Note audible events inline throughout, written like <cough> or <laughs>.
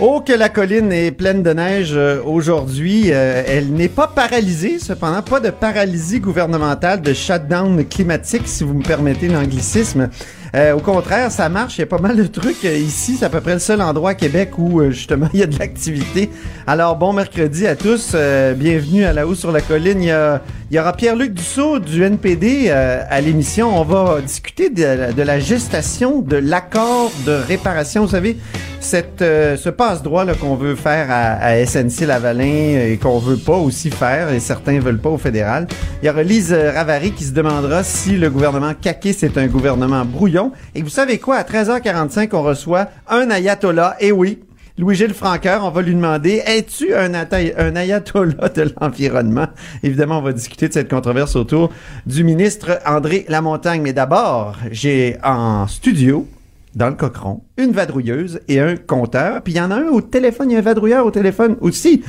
Oh, que la colline est pleine de neige euh, aujourd'hui. Euh, elle n'est pas paralysée, cependant, pas de paralysie gouvernementale, de shutdown climatique, si vous me permettez l'anglicisme. Euh, au contraire, ça marche. Il y a pas mal de trucs euh, ici. C'est à peu près le seul endroit à Québec où euh, justement <laughs> il y a de l'activité. Alors bon mercredi à tous. Euh, bienvenue à la haut sur la colline. Il y, a- il y aura Pierre-Luc Dussault du NPD euh, à l'émission. On va discuter de, la- gestation de l'accord de réparation. Vous savez, cette, euh, ce passe-droit qu'on veut faire à, à SNC-Lavalin et qu'on veut pas aussi faire, et certains veulent pas au fédéral. Il y aura Lise Ravary qui se demandera si le gouvernement caqué c'est un gouvernement brouillon. Et vous savez quoi, à 13h45, on reçoit un ayatollah, et oui, Louis-Gilles Franqueur, on va lui demander, es-tu un, ayatollah de l'environnement? Évidemment, on va discuter de cette controverse autour du ministre André Lamontagne. Mais d'abord, j'ai en studio, dans le cochon, une vadrouilleuse et un compteur. Puis il y en a un au téléphone, il y a un vadrouilleur au téléphone aussi.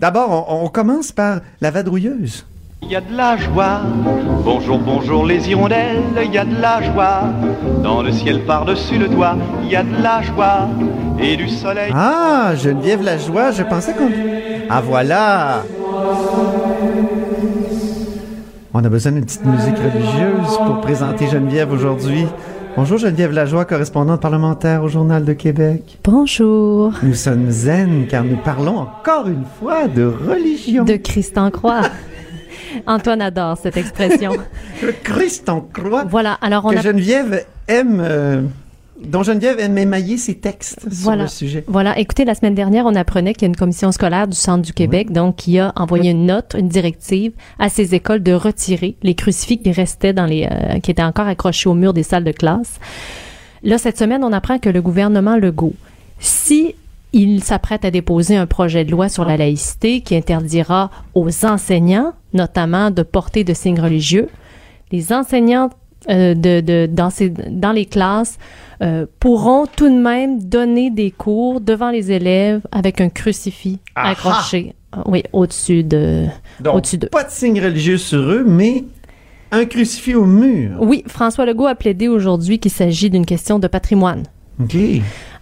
D'abord, on commence par la vadrouilleuse. Il y a de la joie, bonjour, bonjour les hirondelles, il y a de la joie, dans le ciel par-dessus le toit, il y a de la joie, et du soleil. Ah, Geneviève Lajoie, je pensais qu'on... Ah voilà! On a besoin d'une petite musique religieuse pour présenter Geneviève aujourd'hui. Bonjour Geneviève Lajoie, correspondante parlementaire au Journal de Québec. Bonjour. Nous sommes zen car nous parlons encore une fois de religion. De Christ en croix. <laughs> <laughs> Antoine adore cette expression. <laughs> Le Christ en croix. Voilà, alors on que a... Geneviève aime... euh, dont Geneviève aime émailler ses textes sur Voilà. le sujet. Voilà, écoutez, la semaine dernière, on apprenait qu'il y a une commission scolaire du Centre du Québec, donc, qui a envoyé une note, une directive à ces écoles de retirer les crucifix qui restaient dans les, euh, qui étaient encore accrochés au mur des salles de classe. Là, cette semaine, on apprend que le gouvernement Legault, si il s'apprête à déposer un projet de loi sur la laïcité qui interdira aux enseignants, notamment, de porter de signes religieux, les enseignants euh, de, de, dans, ces, dans les classes euh, pourront tout de même donner des cours devant les élèves avec un crucifix Aha! accroché, oui, au-dessus de, Donc, au-dessus d'eux. pas de signe religieux sur eux, mais un crucifix au mur. Oui, François Legault a plaidé aujourd'hui qu'il s'agit d'une question de patrimoine. OK.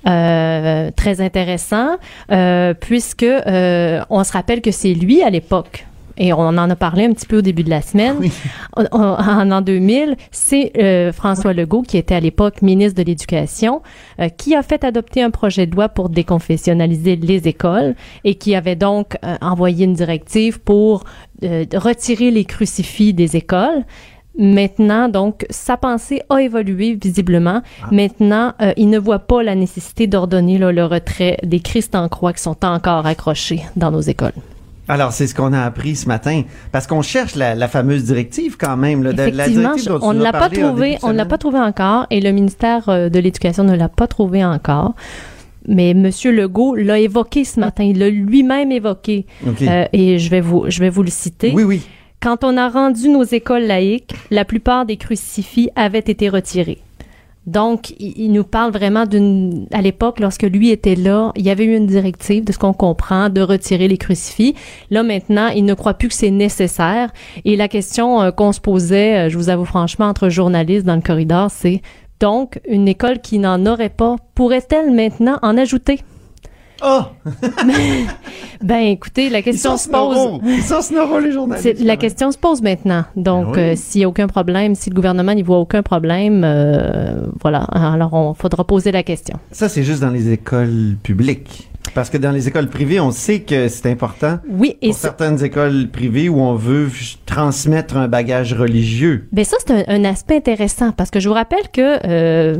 Euh, très intéressant, euh, puisque euh, on se rappelle que c'est lui à l'époque. Et on en a parlé un petit peu au début de la semaine. Oui. En, en, en 2000, c'est euh, François Legault, qui était à l'époque ministre de l'Éducation, euh, qui a fait adopter un projet de loi pour déconfessionnaliser les écoles et qui avait donc euh, envoyé une directive pour retirer les crucifix des écoles. Maintenant, donc, sa pensée a évolué visiblement. Maintenant, euh, il ne voit pas la nécessité d'ordonner le retrait des Christ en croix qui sont encore accrochés dans nos écoles. Alors, c'est ce qu'on a appris ce matin. Parce qu'on cherche la, la fameuse directive quand même. Là, de- la Effectivement, on ne l'a pas parlé en trouvé, début de on ne l'a pas trouvé encore et le ministère euh, de l'Éducation ne l'a pas trouvé encore. Mais Monsieur Legault l'a évoqué ce matin, il l'a lui-même évoqué. Euh, et je vais vous, je vais vous le citer. oui, oui. Quand on a rendu nos écoles laïques, la plupart des crucifix avaient été retirés. Donc, il, nous parle vraiment d'une. À l'époque, lorsque lui était là, il y avait eu une directive, de ce qu'on comprend, de retirer les crucifix. Là, maintenant, il ne croit plus que c'est nécessaire. Et la question euh, qu'on se posait, euh, je vous avoue franchement, entre journalistes dans le corridor, c'est donc, une école qui n'en aurait pas, pourrait-elle maintenant en ajouter? Oh! <laughs> Ben, écoutez, la question se pose. Ils sont snoraux, les journalistes. La question se pose maintenant. Donc, Ben oui. euh, s'il n'y a aucun problème, si le gouvernement n'y voit aucun problème, euh, voilà. Alors, on faudra poser la question. Ça, c'est juste dans les écoles publiques. Parce que dans les écoles privées, on sait que c'est important. Oui, et Pour ça, certaines écoles privées où on veut transmettre un bagage religieux. ben ça c'est un, un aspect intéressant parce que je vous rappelle que euh,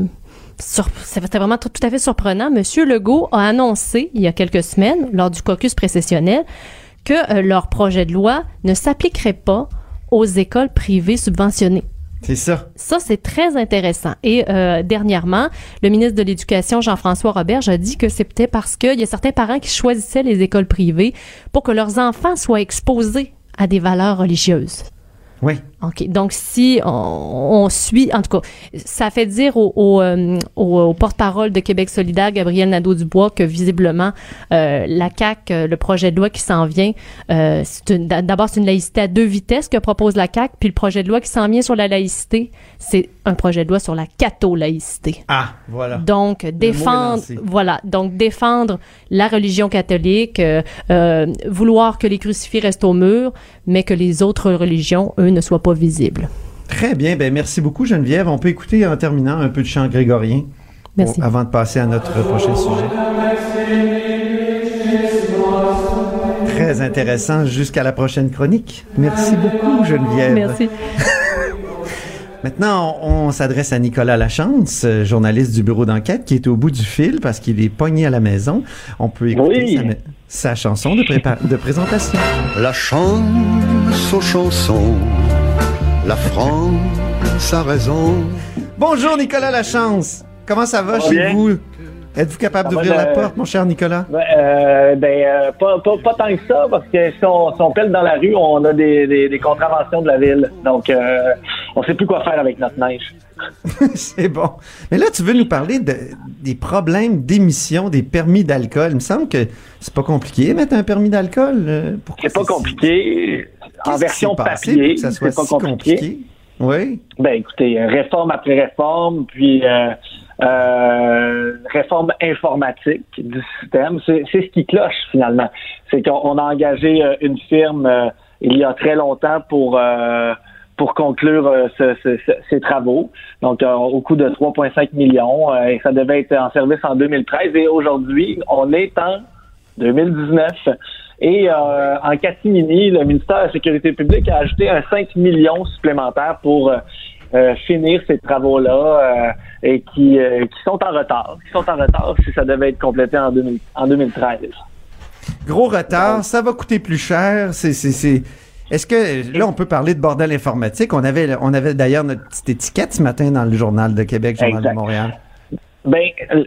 c'était vraiment tout, tout à fait surprenant. Monsieur Legault a annoncé il y a quelques semaines, lors du caucus précessionnel, que euh, leur projet de loi ne s'appliquerait pas aux écoles privées subventionnées. C'est ça. Ça, c'est très intéressant. Et euh, dernièrement, le ministre de l'Éducation, Jean-François Roberge, a dit que c'était parce qu'il y a certains parents qui choisissaient les écoles privées pour que leurs enfants soient exposés à des valeurs religieuses. Oui. OK. Donc, si on, on suit, en tout cas, ça fait dire au, au, euh, au- au porte-parole de Québec solidaire, Gabriel Nadeau-Dubois, que visiblement, euh, la CAQ, euh, le projet de loi qui s'en vient, euh, d'abord, c'est une laïcité à deux vitesses que propose la CAQ, puis le projet de loi qui s'en vient sur la laïcité, c'est un projet de loi sur la catho-laïcité. Ah, voilà. Donc défendre, voilà, donc défendre la religion catholique, euh, vouloir que les crucifix restent au mur, mais que les autres religions, eux, ne soient pas visibles. Très bien. Ben, merci beaucoup, Geneviève. On peut écouter en terminant un peu de chant grégorien. Merci. Avant de passer à notre prochain sujet. Très intéressant jusqu'à la prochaine chronique. Merci beaucoup, Geneviève. Merci. <laughs> Maintenant, on, s'adresse à Nicolas Lachance, journaliste du bureau d'enquête, qui est au bout du fil parce qu'il est pogné à la maison. On peut écouter Oui. sa, sa chanson de, prépa- de présentation. La chance aux chansons, la France a raison. Bonjour, Nicolas Lachance. Comment ça va chez bien? vous? Êtes-vous capable d'ouvrir la je- porte, mon cher Nicolas? Ben, euh, ben, euh, pas, pas, pas tant que ça, parce que si on, si on pèle dans la rue, on a des, des, des contraventions de la ville. Donc, euh, on sait plus quoi faire avec notre neige. <laughs> C'est bon. Mais là, tu veux nous parler de, des problèmes d'émission des permis d'alcool. Il me semble que c'est pas compliqué mettre un permis d'alcool. euh, Pourquoi C'est pas compliqué. En version papier, que ça soit pas si compliqué. compliqué? Oui. Ben écoutez, euh, réforme après réforme, puis euh, euh, réforme informatique du système, c'est ce qui cloche finalement. C'est qu'on on a engagé une firme euh, il y a très longtemps pour pour conclure ce- ce- ce- ces travaux, donc au coût de 3,5 millions, et ça devait être en service en 2013. Et aujourd'hui, on est en 2019. Et euh, en catimini, le ministère de la Sécurité publique a ajouté un 5 millions supplémentaire pour euh, euh, finir ces travaux-là euh, et qui, euh, qui sont en retard. Qui sont en retard si ça devait être complété en, 2000 en 2013. Gros retard, ça va coûter plus cher. C'est, c'est, c'est... Est-ce que là on peut parler de bordel informatique? On avait, on avait d'ailleurs notre petite étiquette ce matin dans le journal de Québec, journal Exact. de Montréal. Ben euh,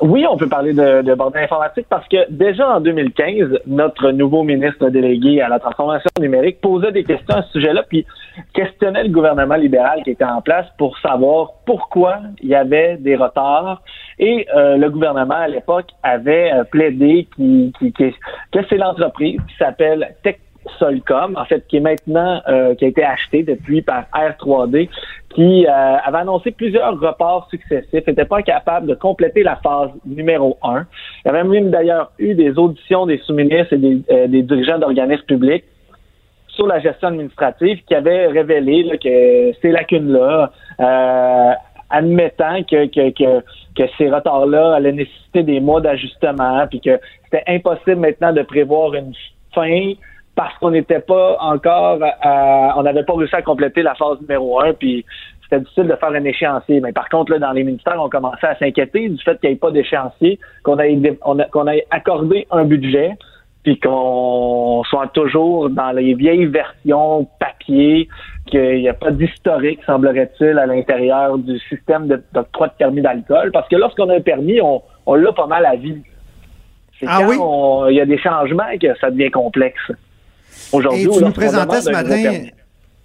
oui, on peut parler de, de bordel informatique parce que déjà en 2015, notre nouveau ministre délégué à la transformation numérique posait des questions à ce sujet-là, puis questionnait le gouvernement libéral qui était en place pour savoir pourquoi il y avait des retards. Et euh, le gouvernement à l'époque avait euh, plaidé qui, qui, qui- que c'est l'entreprise qui s'appelle Tech Solcom, en fait, qui est maintenant, euh, qui a été acheté depuis par R3D, qui euh, avait annoncé plusieurs reports successifs, n'était pas capable de compléter la phase numéro un. Il y avait même d'ailleurs eu des auditions des sous-ministres et des, euh, des dirigeants d'organismes publics sur la gestion administrative qui avaient révélé là, que ces lacunes-là, euh, admettant que, que, que, que ces retards-là allaient nécessiter des mois d'ajustement, puis que c'était impossible maintenant de prévoir une fin parce qu'on n'était pas encore, à- on n'avait pas réussi à compléter la phase numéro un, puis c'était difficile de faire un échéancier. Mais par contre, là, dans les ministères, on commençait à s'inquiéter du fait qu'il n'y ait pas d'échéancier, qu'on ait, qu'on ait accordé un budget, puis qu'on soit toujours dans les vieilles versions papier, qu'il n'y a pas d'historique, semblerait-il, à l'intérieur du système de- d'octroi de permis d'alcool. Parce que lorsqu'on a un permis, on, on l'a pas mal à vie. C'est Ah quand oui? il y a des changements que ça devient complexe. Aujourd'hui, Et tu nous présentais ce matin, permis.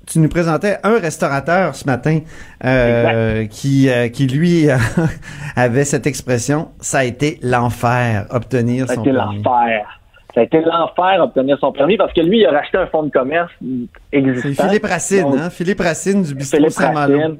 tu nous présentais un restaurateur ce matin euh, qui, euh, qui lui <laughs> avait cette expression, ça a été l'enfer obtenir Ça a son été permis. l'enfer. Ça a été l'enfer obtenir son permis parce que lui, il a racheté un fonds de commerce C'est existant. Philippe Racine, Donc, hein? Philippe Racine du bistrot Saint-Malo.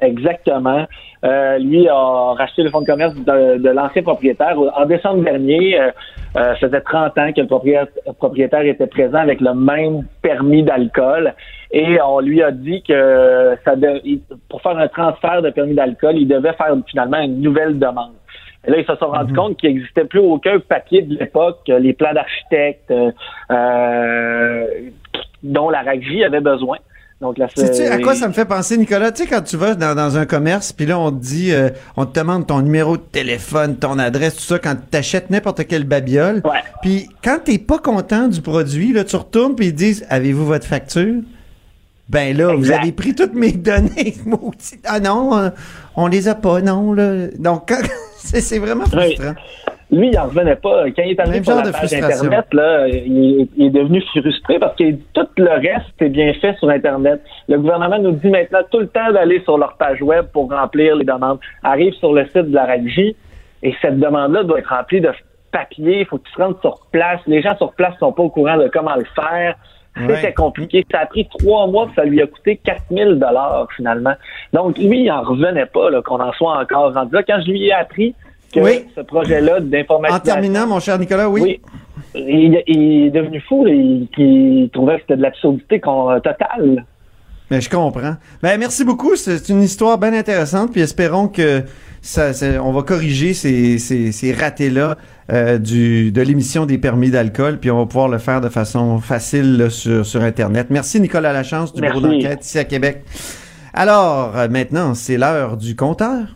Exactement. Euh, lui a racheté le fonds de commerce de, de l'ancien propriétaire. En décembre dernier, euh, euh, ça faisait 30 ans que le propriétaire, propriétaire était présent avec le même permis d'alcool. Et on lui a dit que ça de- pour faire un transfert de permis d'alcool, il devait faire finalement une nouvelle demande. Et là, ils se sont rendus compte qu'il n'existait plus aucun papier de l'époque, les plans d'architecte euh, euh, dont la RACJ avait besoin. Donc, Sais-tu c'est- à quoi ça me fait penser, Nicolas? Tu sais, quand tu vas dans, dans un commerce, puis là, on te dit, euh, on te demande ton numéro de téléphone, ton adresse, tout ça, quand tu achètes n'importe quelle babiole. Puis quand t'es pas content du produit, là, tu retournes, puis ils disent, avez-vous votre facture? Ben là, vous avez pris toutes mes <laughs> données. Ah non, on les a pas, non. Là. Donc, <laughs> c'est vraiment Oui. Lui, il en revenait pas. Quand il est arrivé sur la page. Internet, là, il, il est devenu frustré parce que tout le reste est bien fait sur Internet. Le gouvernement nous dit maintenant tout le temps d'aller sur leur page web pour remplir les demandes. Arrive sur le site de la régie et cette demande-là doit être remplie de papier. Il faut que tu te rendes sur place. Les gens sur place sont pas au courant de comment le faire. C'était Ouais. compliqué. Ça a pris trois mois, puis ça lui a coûté 4000 dollars finalement. Donc lui, il en revenait pas qu'on en soit encore rendu là. Quand je lui ai appris que Oui. ce projet-là d'informatisation... En terminant, mon cher Nicolas, oui. Oui. Il, il est devenu fou, là. il, il trouvait que c'était de l'absurdité qu'on- totale. Ben, je comprends. Ben, merci beaucoup. C'est une histoire bien intéressante. Puis espérons que ça, ça- on va corriger ces, ces, ces ratés-là euh, du, de l'émission des permis d'alcool. Puis on va pouvoir le faire de façon facile là, sur, sur Internet. Merci Nicolas Lachance du Merci. bureau d'enquête ici à Québec. Alors, euh, maintenant, c'est l'heure du compteur.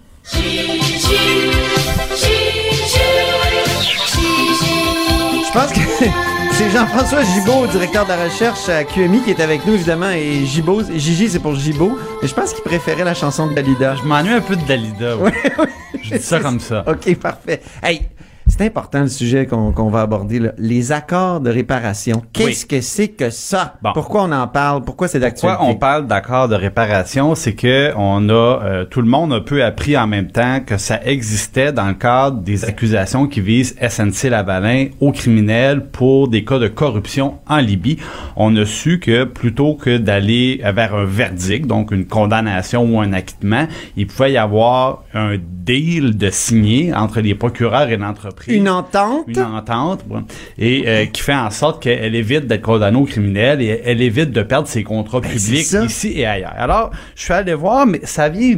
Pense que <laughs> c'est Jean-François Gibault, directeur de la recherche à QMI, qui est avec nous, évidemment, et Gibault, Gigi, c'est pour Gibault, mais je pense qu'il préférait la chanson de Dalida. Je m'ennuie un peu de Dalida. oui. <laughs> Je dis ça comme ça. OK, parfait. Hey, c'est important le sujet qu'on qu'on va aborder, là. les accords de réparation. Qu'est-ce que c'est que ça? Bon. Pourquoi on en parle? Pourquoi c'est d'actualité? Pourquoi on parle d'accord de réparation, c'est que on a euh, tout le monde a peu appris en même temps que ça existait dans le cadre des accusations qui visent SNC Lavalin aux criminels pour des cas de corruption en Libye. On a su que plutôt que d'aller vers un verdict, donc une condamnation ou un acquittement, il pouvait y avoir un deal de signé entre les procureurs et l'entreprise Une entente? une entente ouais, et euh, qui fait en sorte qu'elle évite d'être condamnée au criminel et elle évite de perdre ses contrats Ben, publics ici et ailleurs. Alors, je suis allé voir, mais ça vient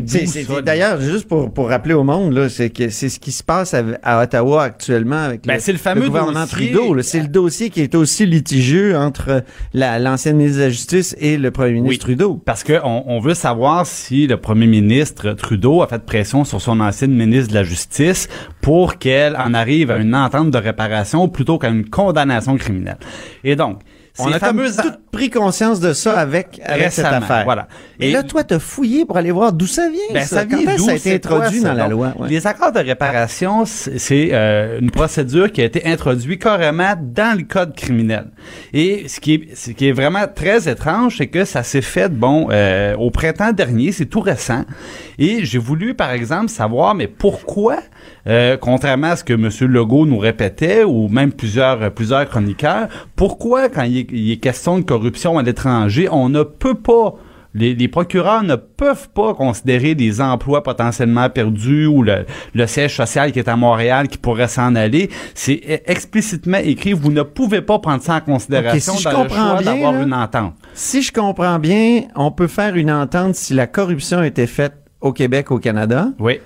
D'ailleurs, juste pour, pour rappeler au monde, là, c'est que c'est ce qui se passe à, à Ottawa actuellement avec Ben, le, c'est le fameux gouvernement dossier- Trudeau. C'est le dossier qui est aussi litigieux entre la- l'ancienne ministre de la Justice et le premier ministre Oui. Trudeau. Parce qu'on on veut savoir si le premier ministre Trudeau a fait pression sur son ancienne ministre de la Justice pour qu'elle en arrive à une entente de réparation plutôt qu'à une condamnation criminelle. Et donc, On a comme tout pris conscience de ça avec, avec cette affaire. voilà. Et, Et- là, toi, t'as fouillé pour aller voir d'où ça vient. Ben, ça, ça vient d'où, ça a été quoi, introduit dans la loi? Ouais. Les accords de réparation, c'est c'est, euh, une procédure qui a été introduite carrément dans le code criminel. Et ce qui est, ce qui est vraiment très étrange, c'est que ça s'est fait, bon, euh, au printemps dernier, c'est tout récent. Et j'ai voulu, par exemple, savoir, mais pourquoi, euh, contrairement à ce que M. Legault nous répétait, ou même plusieurs, plusieurs chroniqueurs, pourquoi, quand il est, il est question de corruption à l'étranger, on ne peut pas les, les procureurs ne peuvent pas considérer des emplois potentiellement perdus ou le, le siège social qui est à Montréal qui pourrait s'en aller. C'est e- explicitement écrit, vous ne pouvez pas prendre ça en considération Ok, si je dans le choix d'avoir une entente. Si je comprends bien, on peut faire une entente si la corruption a été faite au Québec, au Canada, Oui.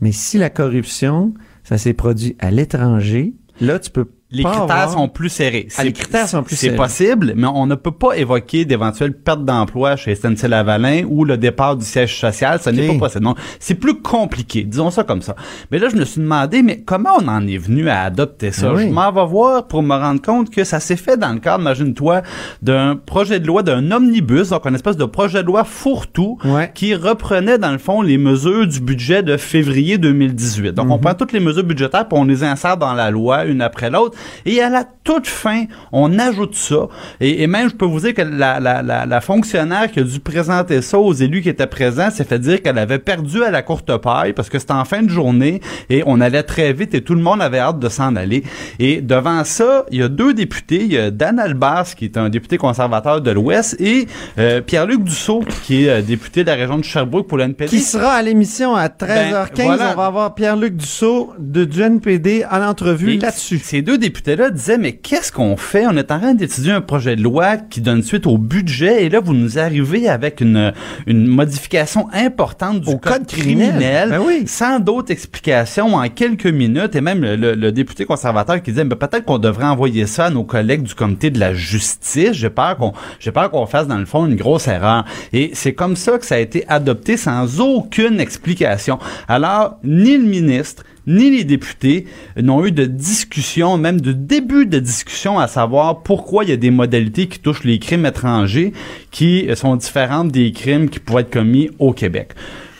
mais si la corruption, ça s'est produit à l'étranger, là, tu peux Les pas critères avoir- sont plus serrés. Ah, les critères sont plus C'est serrés. possible, mais on ne peut pas évoquer d'éventuelles pertes d'emploi chez SNC-Lavalin ou le départ du siège social. Ce n'est pas possible. Non, c'est plus compliqué. Disons ça comme ça. Mais là, je me suis demandé, mais comment on en est venu à adopter ça? Ah oui. Je m'en vais voir pour me rendre compte que ça s'est fait dans le cadre, imagine-toi, d'un projet de loi, d'un omnibus, donc une espèce de projet de loi fourre-tout Ouais. qui reprenait, dans le fond, les mesures du budget de février 2018. Donc, Mhm. on prend toutes les mesures budgétaires puis on les insère dans la loi, une après l'autre. Et à la toute fin, on ajoute ça. Et, et même, je peux vous dire que la, la, la, la fonctionnaire qui a dû présenter ça aux élus qui étaient présents s'est fait dire qu'elle avait perdu à la courte paille parce que c'était en fin de journée et on allait très vite et tout le monde avait hâte de s'en aller. Et devant ça, il y a deux députés. Il y a Dan Albas, qui est un député conservateur de l'Ouest, et euh, Pierre-Luc Dussault, qui est euh, député de la région de Sherbrooke pour l'NPD. Qui sera à l'émission à 13h15. Ben, voilà. On va avoir Pierre-Luc Dussault de, du NPD en entrevue là-dessus. Ces deux députés-là disaient, mais qu'est-ce qu'on fait? On est en train d'étudier un projet de loi qui donne suite au budget et là, vous nous arrivez avec une, une modification importante du Au code, code criminel. criminel, Ben oui. sans d'autres explications en quelques minutes et même le, le- le député conservateur qui disait, mais peut-être qu'on devrait envoyer ça à nos collègues du comité de la justice. J'ai peur qu'on, j'ai peur qu'on fasse dans le fond une grosse erreur. Et c'est comme ça que ça a été adopté sans aucune explication. Alors, ni le ministre, ni les députés n'ont eu de discussion, même de début de discussion, à savoir pourquoi il y a des modalités qui touchent les crimes étrangers qui sont différentes des crimes qui pouvaient être commis au Québec.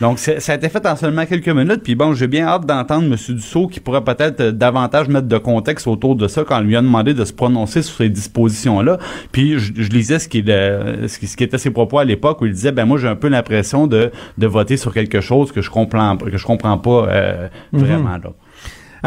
Donc, ça a été fait en seulement quelques minutes. Puis bon, j'ai bien hâte d'entendre M. Dussault qui pourrait peut-être euh, davantage mettre de contexte autour de ça quand on lui a demandé de se prononcer sur ces dispositions-là. Puis je, lisais ce qui, ce, qui, ce qui était ses propos à l'époque où il disait, ben moi j'ai un peu l'impression de, de voter sur quelque chose que je comprends que je comprends pas euh, Mhm. vraiment là.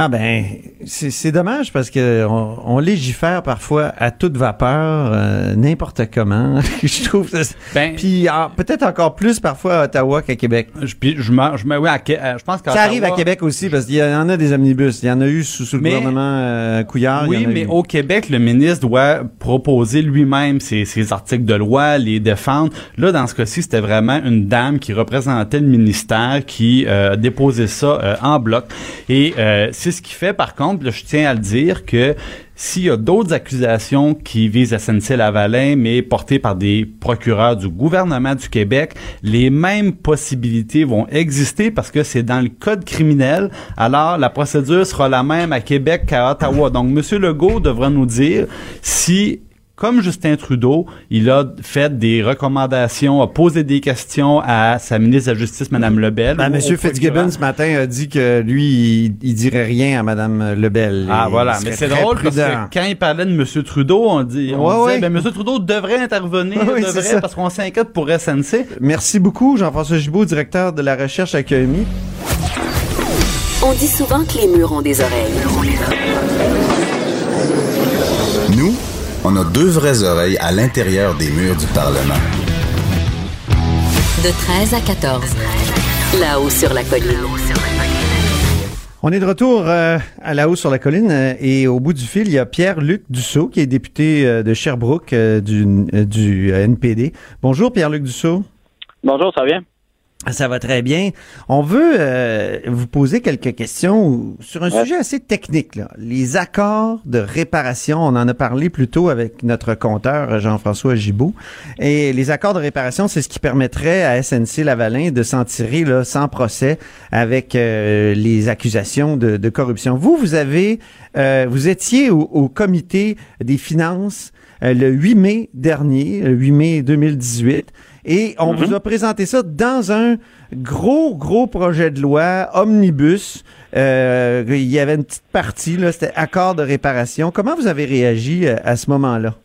Ah ben, c'est dommage parce que on, on légifère parfois à toute vapeur, euh, n'importe comment. <laughs> je trouve. ça- Ben- Puis ah, peut-être encore plus parfois à Ottawa qu'à Québec. Je, puis je je oui, à, euh, je pense qu'à Ça arrive à Québec aussi parce qu'il y en a des omnibus. Il y en a eu sous, sous le gouvernement euh, Couillard. il y Oui, en a mais eu. au Québec, le ministre doit proposer lui-même ses, ses articles de loi, les défendre. Là, dans ce cas-ci, c'était vraiment une dame qui représentait le ministère qui euh, déposait ça en bloc. Et ce qui fait, par contre, je tiens à le dire, que s'il y a d'autres accusations qui visent SNC-Lavalin, mais portées par des procureurs du gouvernement du Québec, les mêmes possibilités vont exister parce que c'est dans le code criminel. Alors, la procédure sera la même à Québec qu'à Ottawa. Donc, M. Legault devra nous dire si comme Justin Trudeau, il a fait des recommandations, a posé des questions à sa ministre de la Justice, Mme Lebel. Ben, Monsieur Fitzgibbon ce matin a dit que lui, il, il dirait rien à Madame Lebel. Ah Il voilà, mais c'est drôle parce que quand il parlait de M. Trudeau, on dit, on Ouais, disait, ouais. ben M. Trudeau devrait intervenir, <laughs> devrait, parce qu'on s'inquiète pour SNC. Merci beaucoup, Jean-François Gibault, directeur de la recherche à QMI. On dit souvent que les murs ont des oreilles. On a deux vraies oreilles à l'intérieur des murs du Parlement. De 13 à 14. Là-haut sur la colline. On est de retour euh, à la haut sur la colline euh, et au bout du fil, il y a Pierre-Luc Dussault qui est député euh, de Sherbrooke euh, du, euh, du NPD. Bonjour Pierre-Luc Dussault. Bonjour, ça va bien? Ça va très bien. On veut euh, vous poser quelques questions sur un sujet assez technique. Là. Les accords de réparation, on en a parlé plus tôt avec notre compteur euh, Jean-François Gibault. Et les accords de réparation, c'est ce qui permettrait à SNC Lavalin de s'en tirer là, sans procès avec euh, les accusations de, de corruption. Vous, vous avez, euh, vous étiez au, au comité des finances euh, le 8 mai dernier, le 8 mai 2018. Et on vous a présenté ça dans un gros, gros projet de loi omnibus. Euh, il y avait une petite partie, là, c'était accord de réparation. Comment vous avez réagi euh, à ce moment-là?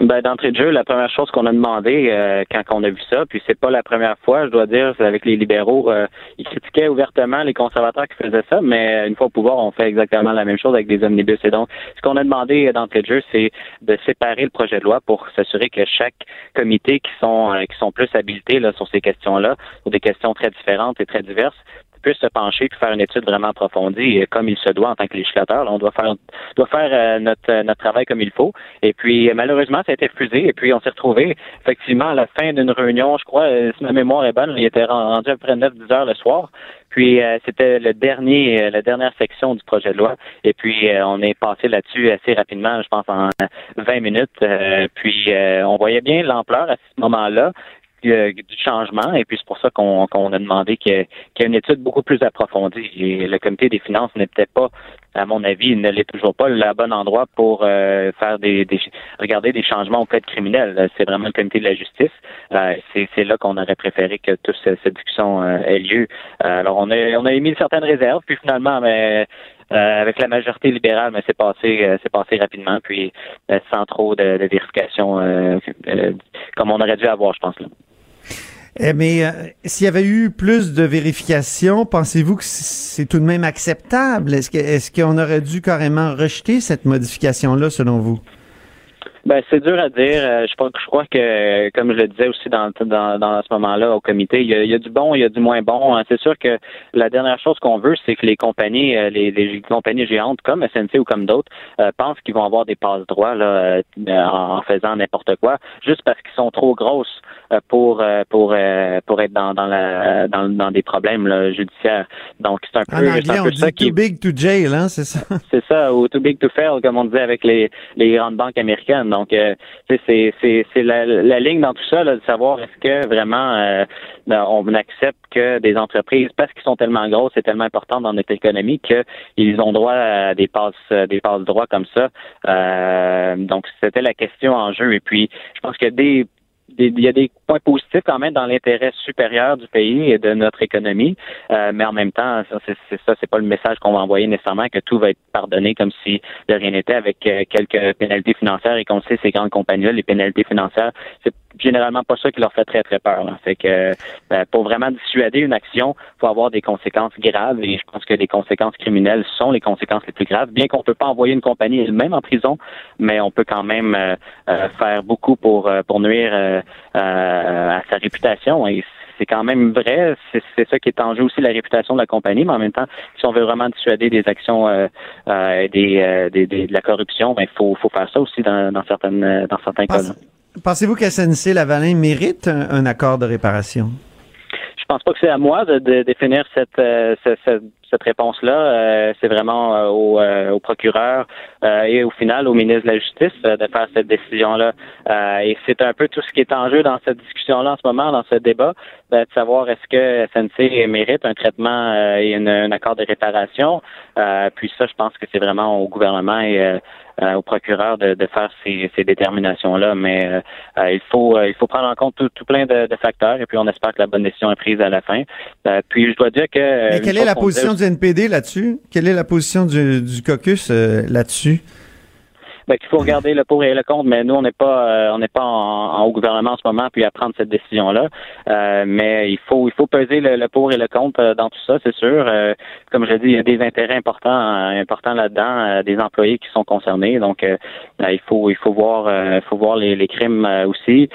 Ben, d'entrée de jeu, la première chose qu'on a demandé euh, quand on a vu ça, puis c'est pas la première fois, je dois dire, avec les libéraux, euh, ils critiquaient ouvertement les conservateurs qui faisaient ça, mais euh, une fois au pouvoir, on fait exactement la même chose avec des omnibus. Et donc, ce qu'on a demandé euh, d'entrée de jeu, c'est de séparer le projet de loi pour s'assurer que chaque comité qui sont euh, qui sont plus habilités là, sur ces questions-là, sur des questions très différentes et très diverses, puisse se pencher et faire une étude vraiment approfondie, comme il se doit en tant que législateur. On doit faire doit faire euh, notre, euh, notre travail comme il faut. Et puis, malheureusement, ça a été refusé. Et puis, on s'est retrouvé effectivement à la fin d'une réunion, je crois, euh, si ma mémoire est bonne, il était rendu à peu près 9-10 heures le soir. Puis euh, c'était le dernier, euh, la dernière section du projet de loi. Et puis euh, on est passé là-dessus assez rapidement, je pense en 20 minutes. Euh, puis on voyait bien l'ampleur à ce moment-là du changement. Et puis c'est pour ça qu'on a demandé qu'il y, y ait une étude beaucoup plus approfondie. Et le comité des finances n'est peut-être pas, à mon avis, il ne l'est toujours pas le bon endroit pour euh, faire des, des regarder des changements auprès de criminels. C'est vraiment le comité de la justice. Euh, c'est là qu'on aurait préféré que toute cette, discussion euh, ait lieu. Euh, alors on a on a émis certaines réserves, puis finalement, mais euh, avec la majorité libérale, mais c'est passé euh, c'est passé rapidement, puis euh, sans trop de, de vérification euh, euh, comme on aurait dû avoir, je pense là. Eh, mais euh, s'il y avait eu plus de vérifications, pensez-vous que c'est tout de même acceptable? Est-ce qu'on aurait dû carrément rejeter cette modification-là, selon vous? Ben, c'est dur à dire. Euh, Je crois, je crois que, comme je le disais aussi dans, dans, dans ce moment-là au comité, il y, a, il y a du bon, il y a du moins bon. Hein. C'est sûr que la dernière chose qu'on veut, c'est que les compagnies, euh, les, les compagnies géantes comme SNC ou comme d'autres, euh, pensent qu'ils vont avoir des passes droits là, euh, en faisant n'importe quoi, juste parce qu'ils sont trop grosses pour pour pour être dans dans la dans, dans des problèmes là, judiciaires. Donc c'est un En peu, c'est anglais, un on peu dit ça qui too big to jail, hein, c'est ça? <laughs> c'est ça, ou too big to fail, comme on disait avec les, les grandes banques américaines. Donc, euh, c'est, la, ligne dans tout ça, de savoir est-ce que vraiment euh, ben, on accepte que des entreprises, parce qu'ils sont tellement grosses et tellement importantes dans notre économie, qu'ils ont droit à des passes, des passes droits comme ça. Euh, donc, c'était la question en jeu. Et puis, je pense que dès il y a des points positifs quand même dans l'intérêt supérieur du pays et de notre économie, euh, mais en même temps, c'est ça, c'est pas le message qu'on va envoyer nécessairement que tout va être pardonné comme si de rien n'était avec euh, quelques pénalités financières et qu'on sait ces grandes compagnies-là, les pénalités financières, c'est généralement pas ça qui leur fait très très peur. Là. Fait que ben, pour vraiment dissuader une action, faut avoir des conséquences graves et je pense que les conséquences criminelles sont les conséquences les plus graves. Bien qu'on peut pas envoyer une compagnie elle-même en prison, mais on peut quand même euh, euh, faire beaucoup pour pour nuire à sa réputation et c'est quand même vrai. C'est ça qui est en jeu aussi la réputation de la compagnie, mais en même temps, si on veut vraiment dissuader des actions euh, euh, des, des, de la corruption, il ben, faut, faut faire ça aussi dans, dans certaines dans certains cas. Pensez-vous qu'SNC Lavalin mérite un, accord de réparation? Je pense pas que c'est à moi de, définir cette, euh, cette, réponse-là, euh, c'est vraiment euh, au, au, procureur et au final au ministre de la Justice de faire cette décision-là. et c'est un peu tout ce qui est en jeu dans cette discussion-là en ce moment, dans ce débat, de savoir est-ce que SNC mérite un traitement et un accord de réparation. puis ça, je pense que c'est vraiment au gouvernement et au procureur de, de faire ces, ces déterminations-là. Mais il faut il faut prendre en compte tout, tout plein de, de, facteurs et puis on espère que la bonne décision est prise à la fin. puis je dois dire que... Mais quelle est la position du NPD là-dessus? Quelle est la position du, du caucus euh, là-dessus? Ben, qu'il faut regarder le pour et le contre, mais nous, on n'est pas euh, on n'est pas en, au gouvernement en ce moment puis à prendre cette décision-là. Euh, mais il faut il faut peser le, pour et le contre euh, dans tout ça, c'est sûr. comme je dit, il y a des intérêts importants importants là-dedans, des employés qui sont concernés. Donc il faut il faut voir il faut voir les, les crimes aussi.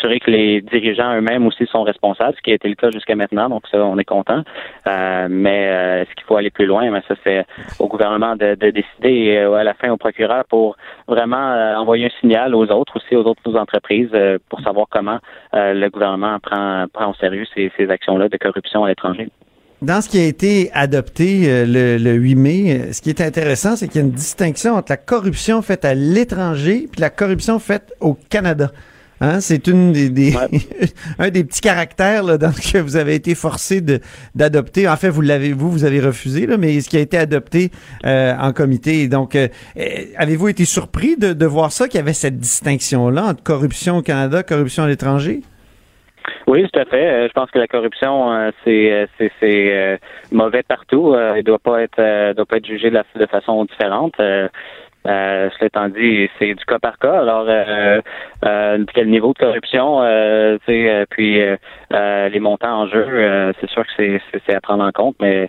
sûr que les dirigeants eux-mêmes aussi sont responsables, ce qui a été le cas jusqu'à maintenant. Donc ça, on est content. mais est-ce qu'il faut aller plus loin? Mais ça, c'est au gouvernement de, de décider à la fin au procureur pour vraiment euh, envoyer un signal aux autres aussi, aux autres entreprises, euh, pour savoir comment euh, le gouvernement prend, prend au sérieux ces, ces actions-là de corruption à l'étranger. Dans ce qui a été adopté le, le, 8 mai, ce qui est intéressant, c'est qu'il y a une distinction entre la corruption faite à l'étranger et la corruption faite au Canada. Hein, c'est une des, <laughs> un des petits caractères là, dans que vous avez été forcé d'adopter. En fait, vous l'avez vous vous avez refusé là, mais ce qui a été adopté euh, en comité. Donc, euh, eh, avez-vous été surpris de, de voir ça qu'il y avait cette distinction là entre corruption au Canada, corruption à l'étranger? Oui, tout à fait. Euh, je pense que la corruption, c'est c'est mauvais partout. Il doit pas être doit pas être jugé de façon différente. Euh, cela étant dit, c'est du cas par cas. Alors, euh, euh, quel niveau de corruption, euh, euh puis les montants en jeu, c'est sûr que c'est à prendre en compte, mais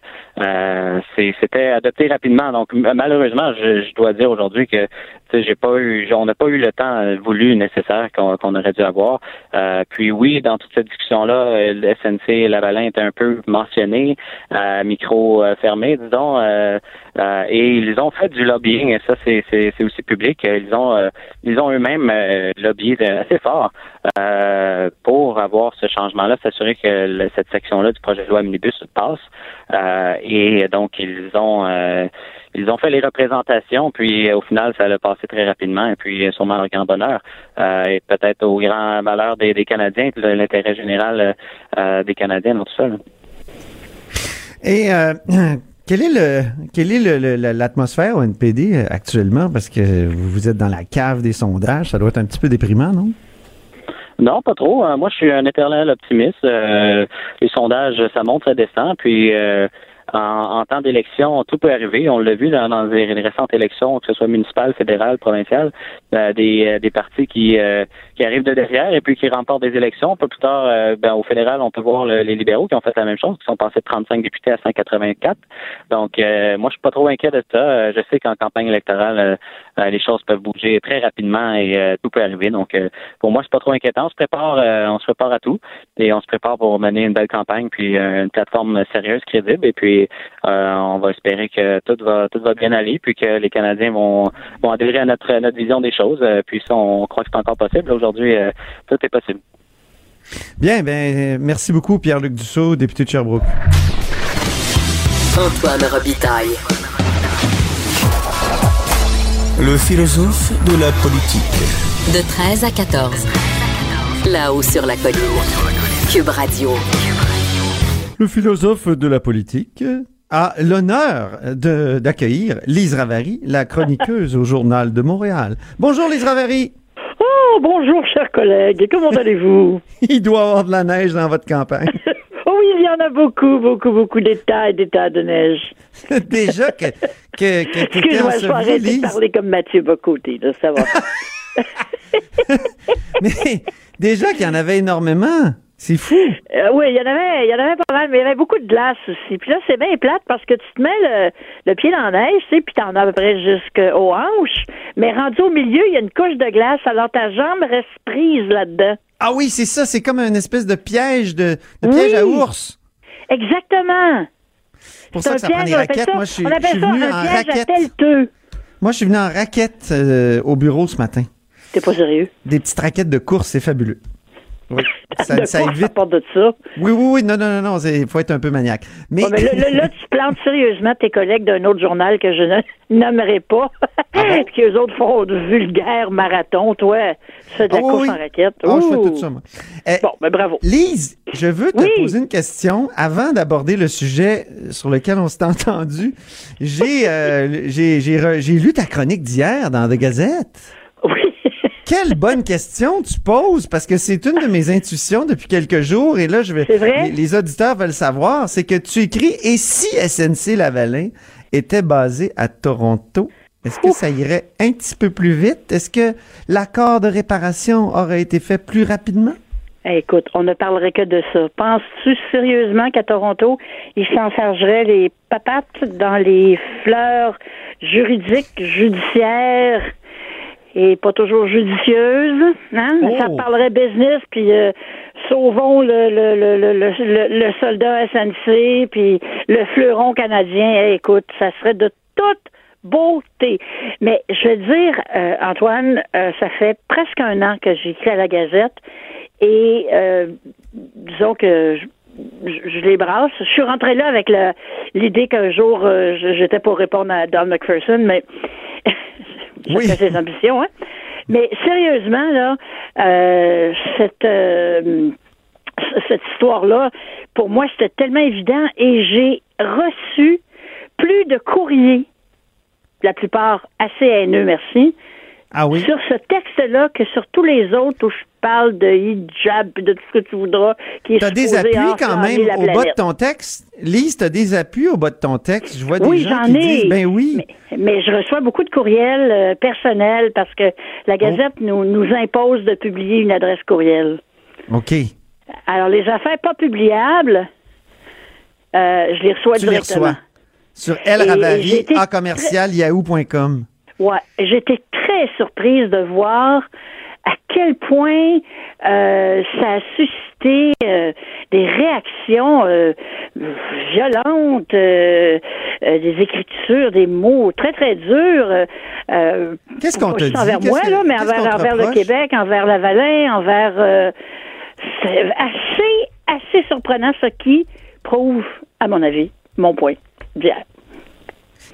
c'était adopté rapidement. Donc, malheureusement, je, je dois dire aujourd'hui que j'ai pas eu, on n'a pas eu le temps voulu nécessaire qu'on aurait dû avoir. Euh, puis oui, dans toute cette discussion-là, le SNC Lavalin est un peu mentionné, euh, micro fermé, disons, euh, et ils ont fait du lobbying, et ça c'est aussi public. Ils ont ils ont eux-mêmes lobbyé assez fort pour avoir ce changement-là, s'assurer que cette section-là du projet de loi Omnibus passe. et donc ils ont ils ont fait les représentations, puis euh, au final, ça a passé très rapidement, et puis euh, sûrement au grand bonheur, euh, et peut-être au grand malheur des, Canadiens, de l'intérêt général des Canadiens dans tout ça. Et <clears throat> quelle est le quelle est l'atmosphère au NPD actuellement? Parce que vous êtes dans la cave des sondages, ça doit être un petit peu déprimant, non? Non, pas trop. Moi, je suis un éternel optimiste. les sondages, ça monte, ça descend. Puis en, temps d'élection, tout peut arriver. On l'a vu dans, dans, les récentes élections, que ce soit municipales, fédérales, provinciales, euh, des, euh, des partis qui, euh, qui arrivent de derrière et puis qui remportent des élections. Un peu plus tard, ben, au fédéral, on peut voir les libéraux qui ont fait la même chose, qui sont passés de 35 députés à 184. Donc, moi, je suis pas trop inquiet de ça. je sais qu'en campagne électorale, les choses peuvent bouger très rapidement et tout peut arriver. Donc, pour moi, c'est pas trop inquiétant. On se prépare, on se prépare à tout et on se prépare pour mener une belle campagne puis une plateforme sérieuse, crédible. Et puis, euh, on va espérer que tout va tout va bien aller, puis que les Canadiens vont vont adhérer à notre notre vision des choses. Euh, puis ça, on croit que c'est encore possible. Aujourd'hui, euh, tout est possible. Bien, ben merci beaucoup Pierre-Luc Dussault, député de Sherbrooke. Antoine Robitaille. Le philosophe de la politique. De 13 à 14. Là-haut sur la colline. Cube Radio le philosophe de la politique, a l'honneur d'accueillir Lise Ravary, la chroniqueuse au Journal de Montréal. Bonjour Lise Ravary. Oh, bonjour, chers collègues. Comment allez-vous? <laughs> Il doit y avoir de la neige dans votre campagne. <laughs> oui, il y en a beaucoup, beaucoup, beaucoup d'états et d'états de neige. <laughs> Déjà que, que, que <laughs> Excuse-moi, je vais arrêter de parler comme Mathieu Bocoté, là, ça va. Mais déjà qu'il y en avait énormément. C'est fou. Euh, oui, il y en avait, il y en avait pas mal, mais il y avait beaucoup de glace aussi. Puis là, c'est bien plate parce que tu te mets le, le pied dans la neige, tu sais, puis t'en as à peu près jusqu'aux hanches. Mais rendu au milieu, il y a une couche de glace, alors ta jambe reste prise là-dedans. Ah oui, c'est ça. C'est comme une espèce de piège de, de piège Oui. à ours. Exactement. Pour ça que ça prend des raquettes. ça- Moi, je suis, on je ça venu un en raquette. Moi, je suis venu en raquette euh, au bureau ce matin. T'es pas sérieux? Des petites raquettes de course, c'est fabuleux. Oui. <laughs> Ça, de ça quoi évite. part de ça? Oui, oui, oui. Non, non, non, non. Il faut être un peu maniaque. Mais, Ouais, mais là, là, là, <laughs> tu plantes sérieusement tes collègues d'un autre journal que je ne <laughs> nommerai pas, Ah <laughs> puis qu'eux autres font de vulgaires marathons. Toi, tu fais de la oui, course oui. en raquette. Ah, je fais Ouh. tout ça, moi. Eh, Bon, ben bravo. Lise, je veux te Oui. poser une question avant d'aborder le sujet sur lequel on s'est entendu. J'ai euh, j'ai j'ai re- j'ai lu ta chronique d'hier dans The Gazette. Quelle bonne question tu poses parce que c'est une de mes intuitions depuis quelques jours et là je vais C'est vrai? les, les auditeurs veulent savoir c'est que tu écris et si SNC Lavalin était basé à Toronto est-ce que ça irait un petit peu plus vite? Est-ce que l'accord de réparation aurait été fait plus rapidement? Eh, Écoute, on ne parlerait que de ça. Penses-tu sérieusement qu'à Toronto, ils s'en chargeraient les patates dans les fleurs juridiques, judiciaires et pas toujours judicieuses? Hein? Oh. Ça parlerait business, puis euh, sauvons le, le, le, le, le, soldat SNC, puis le fleuron canadien. Eh, écoute, ça serait de toute beauté. Mais je vais te dire, euh, Antoine, euh, ça fait presque un an que j'ai écrit à la Gazette et euh, disons que je, je- je les brasse. Je suis rentrée là avec l'idée qu'un jour euh, j'étais pour répondre à Don McPherson, mais Oui. chacun ses ambitions, hein. Mais sérieusement, là, euh, cette euh, cette histoire-là, pour moi, c'était tellement évident et j'ai reçu plus de courriers, la plupart assez haineux, merci, Ah oui. sur ce texte-là que sur tous les autres où je parle de hijab et de tout ce que tu voudras, qui T'as des appuis quand même au bas de ton texte? Lise, t'as des appuis au bas de ton texte? Je vois des Oui, gens j'en qui ai. disent, ben oui. Mais, mais je reçois beaucoup de courriels euh, personnels parce que la Gazette Oh. nous, nous impose de publier une adresse courriel. OK. Alors, les affaires pas publiables, euh, je les reçois Tu les directement. reçois. Sur été a commercial, yahoo.com. Ouais, j'étais très surprise de voir à quel point euh, ça a suscité euh, des réactions euh, violentes, des écritures, des mots très très durs. Qu'est-ce qu'on pas te juste dit? envers moi que- là, mais envers, envers le? Québec, envers la Valais, envers. c'est assez assez surprenant, ce qui prouve, à mon avis, mon point d'hier.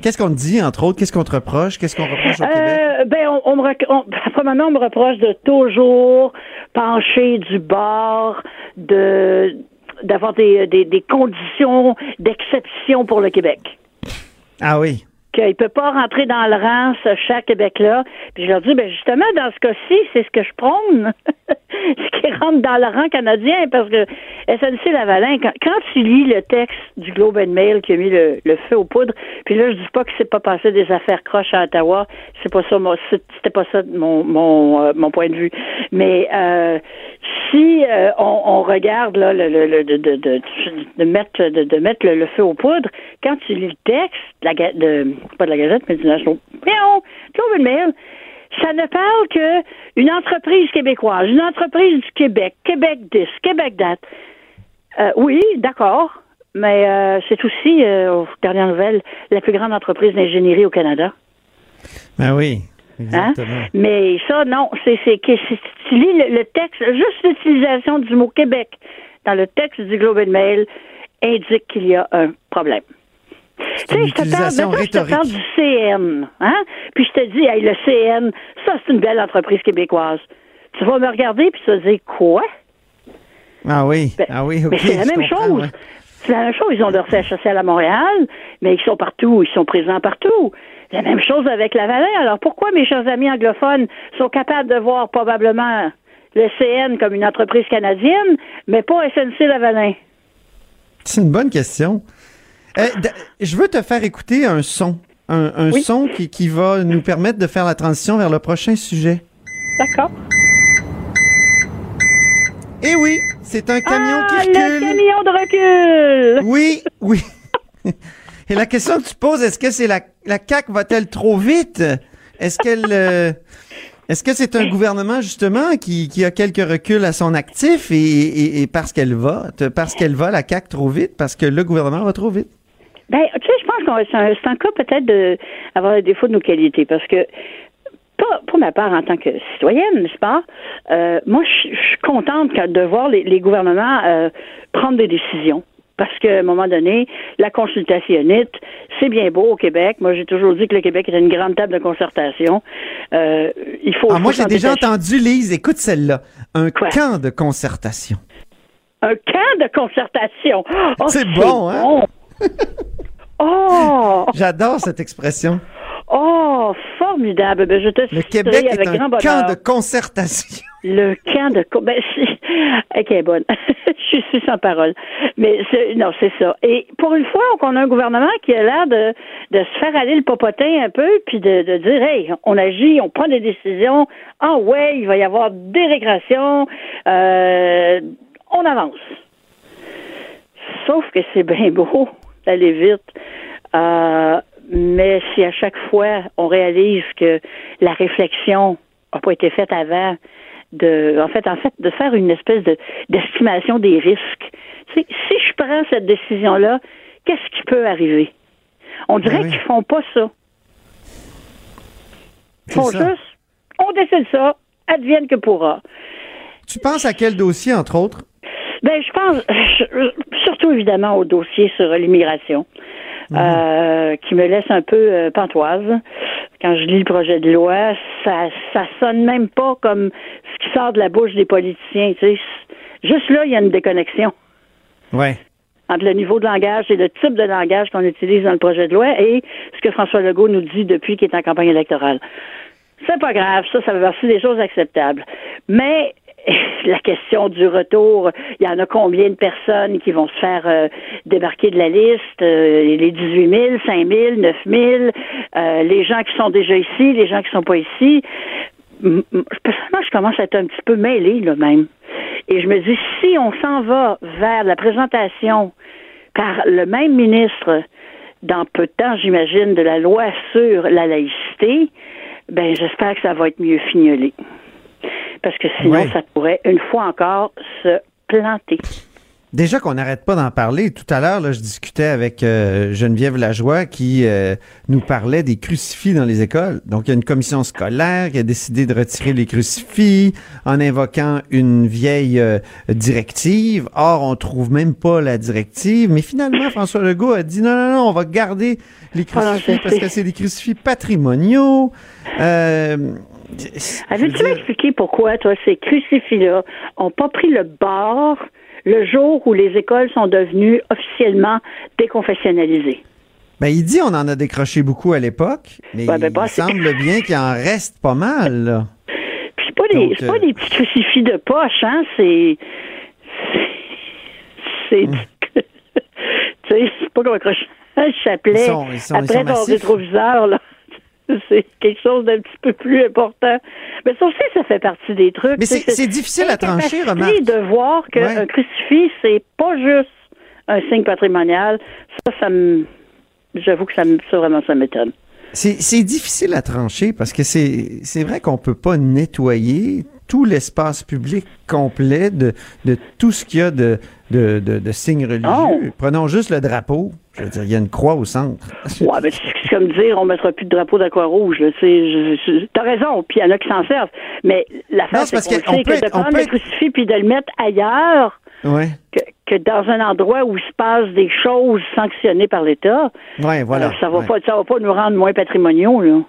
Qu'est-ce qu'on te dit, entre autres? Qu'est-ce qu'on te reproche? Qu'est-ce qu'on reproche au Québec? Euh, ben, on, on me on, <laughs> premièrement, on me reproche de toujours pencher du bord, de d'avoir des, des, des conditions d'exception pour le Québec. Ah oui. Qu'il ne peut pas rentrer dans le rang, ce cher Québec-là. Puis je leur dis, ben justement, dans ce cas-ci, c'est ce que je prône. <laughs> ce qui rentre dans le rang canadien, parce que SNC Lavalin, quand, quand tu lis le texte du Globe and Mail qui a mis le, feu aux poudres, puis là, je dis pas que c'est pas passé des affaires croches à Ottawa, c'est pas ça, c'était pas ça mon, mon, euh, mon point de vue. Mais euh, si euh, on, on regarde là, de, mettre, de, de mettre le, feu aux poudres, quand tu lis le texte, de, pas de la Gazette, mais du National, Globe and Mail, ça ne parle que une entreprise québécoise, une entreprise du Québec, Québec 10, Québec date. Euh, oui, d'accord, mais euh, c'est aussi, euh, aux dernières nouvelles, la plus grande entreprise d'ingénierie au Canada. Ben oui. Hein? Mais ça, non, c'est c'est que si tu lis le, le texte, juste l'utilisation du mot Québec dans le texte du Globe and Mail indique qu'il y a un problème. Tu sais, je te parle, mettons, je te parle du CN, hein? Puis je te dis, hey, le CN, ça, c'est une belle entreprise québécoise. Tu vas me regarder puis tu vas dire quoi? Ah oui. Ben, ah oui, mais c'est la même chose. ouais. C'est la même chose. Ils ont leur siège social à Montréal, mais ils sont partout. Ils sont présents partout. La même chose avec Lavalin. Alors pourquoi mes chers amis anglophones sont capables de voir probablement le CN comme une entreprise canadienne, mais pas SNC Lavalin? C'est une bonne question. Euh, je veux te faire écouter un son. Un, un Oui. son qui, qui va nous permettre de faire la transition vers le prochain sujet. D'accord. Eh oui, c'est un camion ah, qui le recule. camion de recul! Oui, oui. Et la question que tu poses, est-ce que c'est la, la CAQ va-t-elle trop vite? Est-ce qu'elle... euh, est-ce que c'est un gouvernement, justement, qui, qui a quelques reculs à son actif et, et- et parce qu'elle va, parce qu'elle va, la CAQ, trop vite, parce que le gouvernement va trop vite? Ben, tu sais, je pense que c'est un, cas peut-être de avoir le défaut de nos qualités, parce que pas pour ma part en tant que citoyenne, n'est-ce pas? Euh, moi, je suis contente de voir les, les gouvernements euh, prendre des décisions. Parce qu'à un moment donné, la consultationnite, c'est bien beau au Québec. Moi, j'ai toujours dit que le Québec était une grande table de concertation. Euh, il faut. Ah, moi, j'ai déjà entendu, Lise, écoute celle-là. Un camp de concertation. Un camp de concertation? Oh, C'est bon, hein? bon. Oh! J'adore cette expression. Oh, formidable. Ben, je te Le Québec est un grand camp de concertation. Le camp de... Ben, c'est... Ok, bonne. <laughs> je suis sans parole. Mais c'est... non, c'est ça. Et pour une fois qu'on a un gouvernement qui a l'air de, de se faire aller le popotin un peu, puis de, de dire, hey, on agit, on prend des décisions. Ah ouais, il va y avoir des régressions. Euh, on avance. Sauf que c'est bien beau d'aller vite. Euh, mais si à chaque fois on réalise que la réflexion n'a pas été faite avant, de, en fait, en fait, de faire une espèce de d'estimation des risques. Tu sais, si je prends cette décision-là, qu'est-ce qui peut arriver? On dirait qu'ils font pas ça. Ils font ça. juste, on décide ça, advienne que pourra. Tu penses à quel dossier, entre autres? Ben, je pense je- surtout évidemment au dossier sur l'immigration, euh, qui me laisse un peu euh, pantoise. Quand je lis le projet de loi, ça ça sonne même pas comme ce qui sort de la bouche des politiciens. Tu sais. Juste là, il y a une déconnexion Ouais. entre le niveau de langage et le type de langage qu'on utilise dans le projet de loi et ce que François Legault nous dit depuis qu'il est en campagne électorale. C'est pas grave, ça, ça fait partie des choses acceptables. Mais <laughs> la question du retour, il y en a combien de personnes qui vont se faire euh, débarquer de la liste? Euh, les 18 000, 5 000, 9 000, euh, les gens qui sont déjà ici, les gens qui sont pas ici. Personnellement, je commence à être un petit peu mêlée, là, même. Et je me dis, si on s'en va vers la présentation par le même ministre dans peu de temps, j'imagine, de la loi sur la laïcité, ben j'espère que ça va être mieux fignolé. Parce que sinon, ça pourrait, une fois encore, se planter. Déjà qu'on n'arrête pas d'en parler. Tout à l'heure, là, je discutais avec euh, Geneviève Lajoie qui euh, nous parlait des crucifix dans les écoles. Donc, il y a une commission scolaire qui a décidé de retirer les crucifix en invoquant une vieille euh, directive. Or, on trouve même pas la directive. Mais finalement, François Legault a dit non, non, non, on va garder les crucifix parce que c'est des crucifix patrimoniaux. Euh, Avais-tu m'expliquer pourquoi, toi, ces crucifix-là n'ont pas pris le bord le jour où les écoles sont devenues officiellement déconfessionnalisées? Ben, il dit on en a décroché beaucoup à l'époque, mais Ouais, ben, il semble bien qu'il en reste pas mal, là. Puis c'est pas, des, Donc, pas euh, des petits crucifix de poche, hein? C'est. C'est. C'est- <laughs> tu sais, c'est pas comme un chapelet Ils sont- ils sont- après ton massifs. rétroviseur, là. <laughs> C'est quelque chose d'un petit peu plus important. Mais ça aussi, ça fait partie des trucs. Mais c'est- difficile à trancher, remarque. de voir qu'un Ouais. crucifix, c'est pas juste un signe patrimonial. Ça, ça me. J'avoue que ça, me, ça vraiment, ça m'étonne. C'est difficile à trancher parce que c'est c'est vrai qu'on peut pas nettoyer tout l'espace public complet de, de tout ce qu'il y a de, de, de, de signes religieux. Prenons juste le drapeau. Je veux dire, il y a une croix au centre. Ouais, ben, c'est comme dire, on mettra plus de drapeau je- je- t'as raison, puis il y en a qui s'en servent. Mais l'affaire, Non, c'est qu'on que de être- prendre le être- crucifix puis de le mettre ailleurs Ouais. que, que dans un endroit où il se passe des choses sanctionnées par l'État, Ouais, voilà. euh, ça va Ouais. pas, ça va pas nous rendre moins patrimoniaux, là.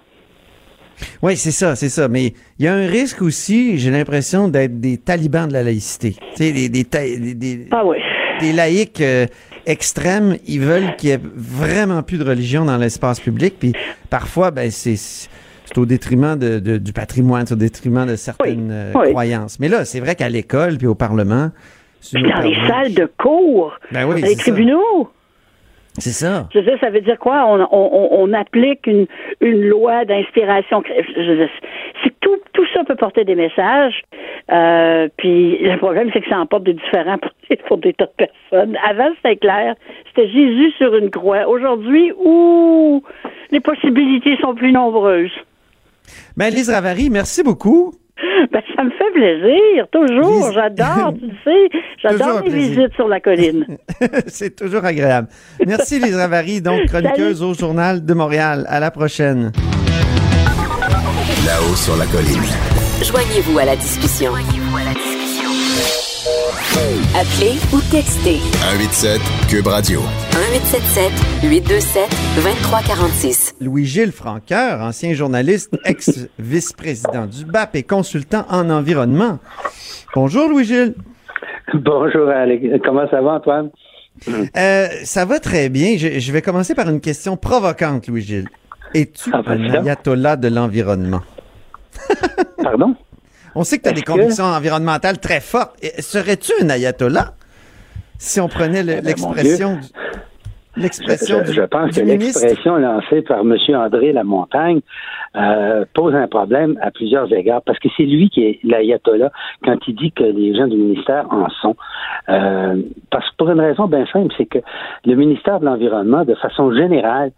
Oui, c'est ça, c'est ça. Mais il y a un risque aussi, j'ai l'impression, d'être des talibans de la laïcité. Tu sais, des, des, des- des- Ah oui. des laïcs euh, extrêmes, ils veulent qu'il y ait vraiment plus de religion dans l'espace public. Puis parfois, ben c'est c'est au détriment de, de- du patrimoine, c'est au détriment de certaines euh, oui. croyances. Mais là, c'est vrai qu'à l'école puis au Parlement, une Dans les salles de cours, Ben oui, dans les tribunaux. C'est ça. Je veux dire, ça veut dire quoi? On, on, on- on applique une, une loi d'inspiration. C'est tout, tout ça peut porter des messages. Euh, puis le problème, c'est que ça emporte des différents pour, pour des tas de personnes. Avant, c'était clair. C'était Jésus sur une croix. Aujourd'hui, où les possibilités sont plus nombreuses. Ben, Lise Ravary, merci beaucoup. <laughs> Ben, ça me fait plaisir, toujours. J'adore, tu <laughs> sais. J'adore les visites sur la colline. <laughs> c'est toujours agréable. Merci, Lise Ravary, donc chroniqueuse au Journal de Montréal. À la prochaine. Là-haut sur la colline. Joignez-vous à la discussion. Appelez ou textez 187 Cube Radio. 1877 827 2346. Louis-Gilles Franqueur, ancien journaliste, ex-vice-président du BAP et consultant en environnement. Bonjour, Louis-Gilles. Bonjour, Alex. Comment ça va, Antoine? Euh, ça va très bien. Je, je vais commencer par une question provocante, Louis-Gilles. Es-tu Ah, ben, un ayatollah de l'environnement? <laughs> Pardon? On sait que tu as des que- convictions environnementales très fortes. Serais-tu un ayatollah si on prenait le- Eh ben, l'expression Je, pense que l'expression lancée par M. André Lamontagne euh, pose un problème à plusieurs égards, parce que c'est lui qui est l'ayatollah quand il dit que les gens du ministère en sont. Euh, parce que pour une raison bien simple, c'est que le ministère de l'Environnement, de façon générale,